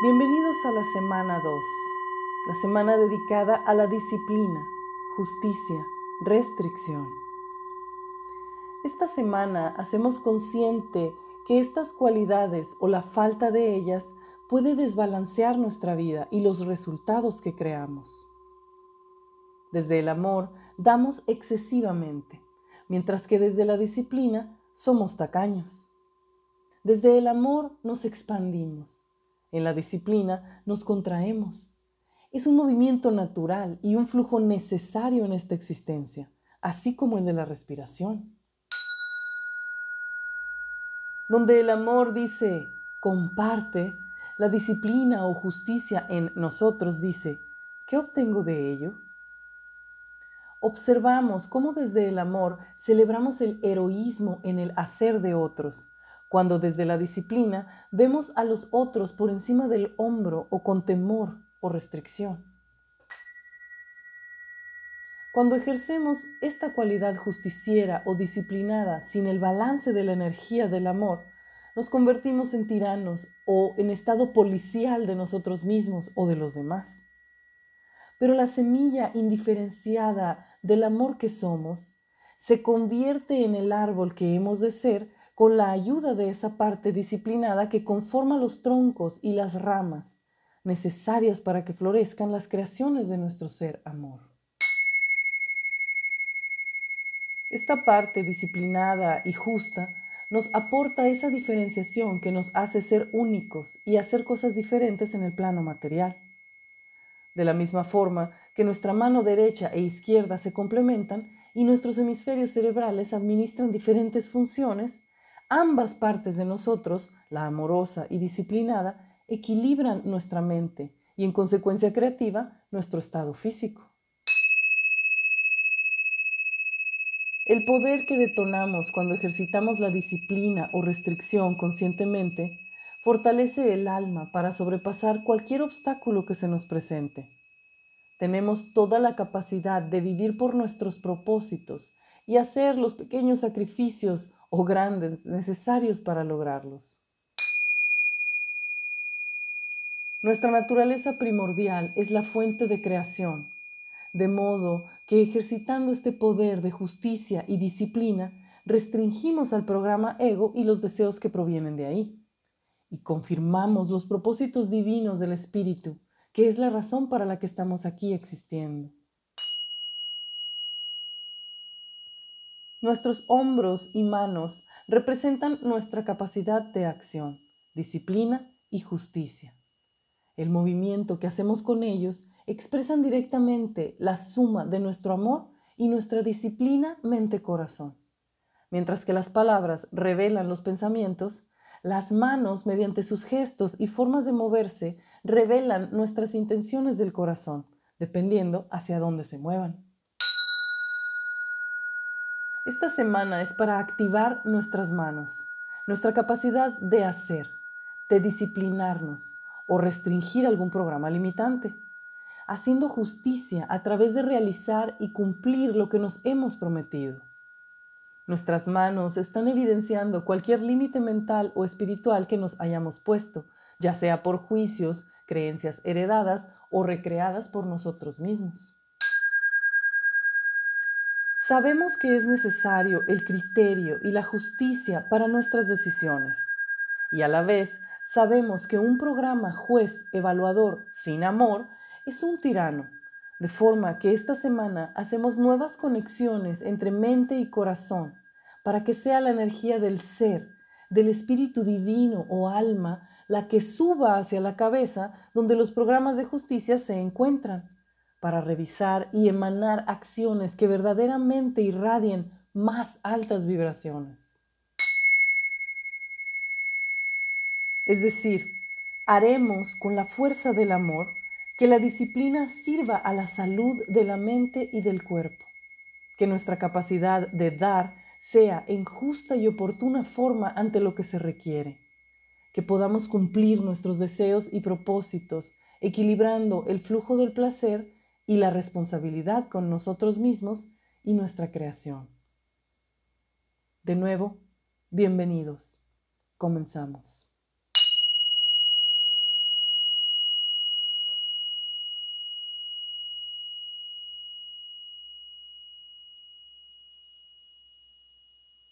Bienvenidos a la semana 2, la semana dedicada a la disciplina, justicia, restricción. Esta semana hacemos consciente que estas cualidades o la falta de ellas puede desbalancear nuestra vida y los resultados que creamos. Desde el amor damos excesivamente, mientras que desde la disciplina somos tacaños. Desde el amor nos expandimos, en la disciplina nos contraemos. Es un movimiento natural y un flujo necesario en esta existencia, así como el de la respiración. Donde el amor dice, comparte, la disciplina o justicia en nosotros dice, ¿qué obtengo de ello? Observamos cómo desde el amor celebramos el heroísmo en el hacer de otros, cuando desde la disciplina vemos a los otros por encima del hombro o con temor o restricción. Cuando ejercemos esta cualidad justiciera o disciplinada sin el balance de la energía del amor, nos convertimos en tiranos o en estado policial de nosotros mismos o de los demás. Pero la semilla indiferenciada del amor que somos se convierte en el árbol que hemos de ser con la ayuda de esa parte disciplinada que conforma los troncos y las ramas necesarias para que florezcan las creaciones de nuestro ser amor. Esta parte disciplinada y justa nos aporta esa diferenciación que nos hace ser únicos y hacer cosas diferentes en el plano material. De la misma forma que nuestra mano derecha e izquierda se complementan y nuestros hemisferios cerebrales administran diferentes funciones, ambas partes de nosotros, la amorosa y disciplinada, equilibran nuestra mente y en consecuencia creativa nuestro estado físico. El poder que detonamos cuando ejercitamos la disciplina o restricción conscientemente fortalece el alma para sobrepasar cualquier obstáculo que se nos presente. Tenemos toda la capacidad de vivir por nuestros propósitos y hacer los pequeños sacrificios o grandes necesarios para lograrlos. Nuestra naturaleza primordial es la fuente de creación, de modo que ejercitando este poder de justicia y disciplina, restringimos al programa ego y los deseos que provienen de ahí y confirmamos los propósitos divinos del Espíritu, que es la razón para la que estamos aquí existiendo. Nuestros hombros y manos representan nuestra capacidad de acción, disciplina y justicia. El movimiento que hacemos con ellos expresan directamente la suma de nuestro amor y nuestra disciplina mente-corazón. Mientras que las palabras revelan los pensamientos, las manos, mediante sus gestos y formas de moverse, revelan nuestras intenciones del corazón, dependiendo hacia dónde se muevan. Esta semana es para activar nuestras manos, nuestra capacidad de hacer, de disciplinarnos o restringir algún programa limitante, haciendo justicia a través de realizar y cumplir lo que nos hemos prometido. Nuestras manos están evidenciando cualquier límite mental o espiritual que nos hayamos puesto, ya sea por juicios, creencias heredadas o recreadas por nosotros mismos. Sabemos que es necesario el criterio y la justicia para nuestras decisiones. Y a la vez sabemos que un programa juez evaluador sin amor es un tirano de forma que esta semana hacemos nuevas conexiones entre mente y corazón para que sea la energía del ser, del espíritu divino o alma, la que suba hacia la cabeza donde los programas de justicia se encuentran, para revisar y emanar acciones que verdaderamente irradien más altas vibraciones. Es decir, haremos con la fuerza del amor que la disciplina sirva a la salud de la mente y del cuerpo, que nuestra capacidad de dar sea en justa y oportuna forma ante lo que se requiere, que podamos cumplir nuestros deseos y propósitos, equilibrando el flujo del placer y la responsabilidad con nosotros mismos y nuestra creación. De nuevo, bienvenidos. Comenzamos.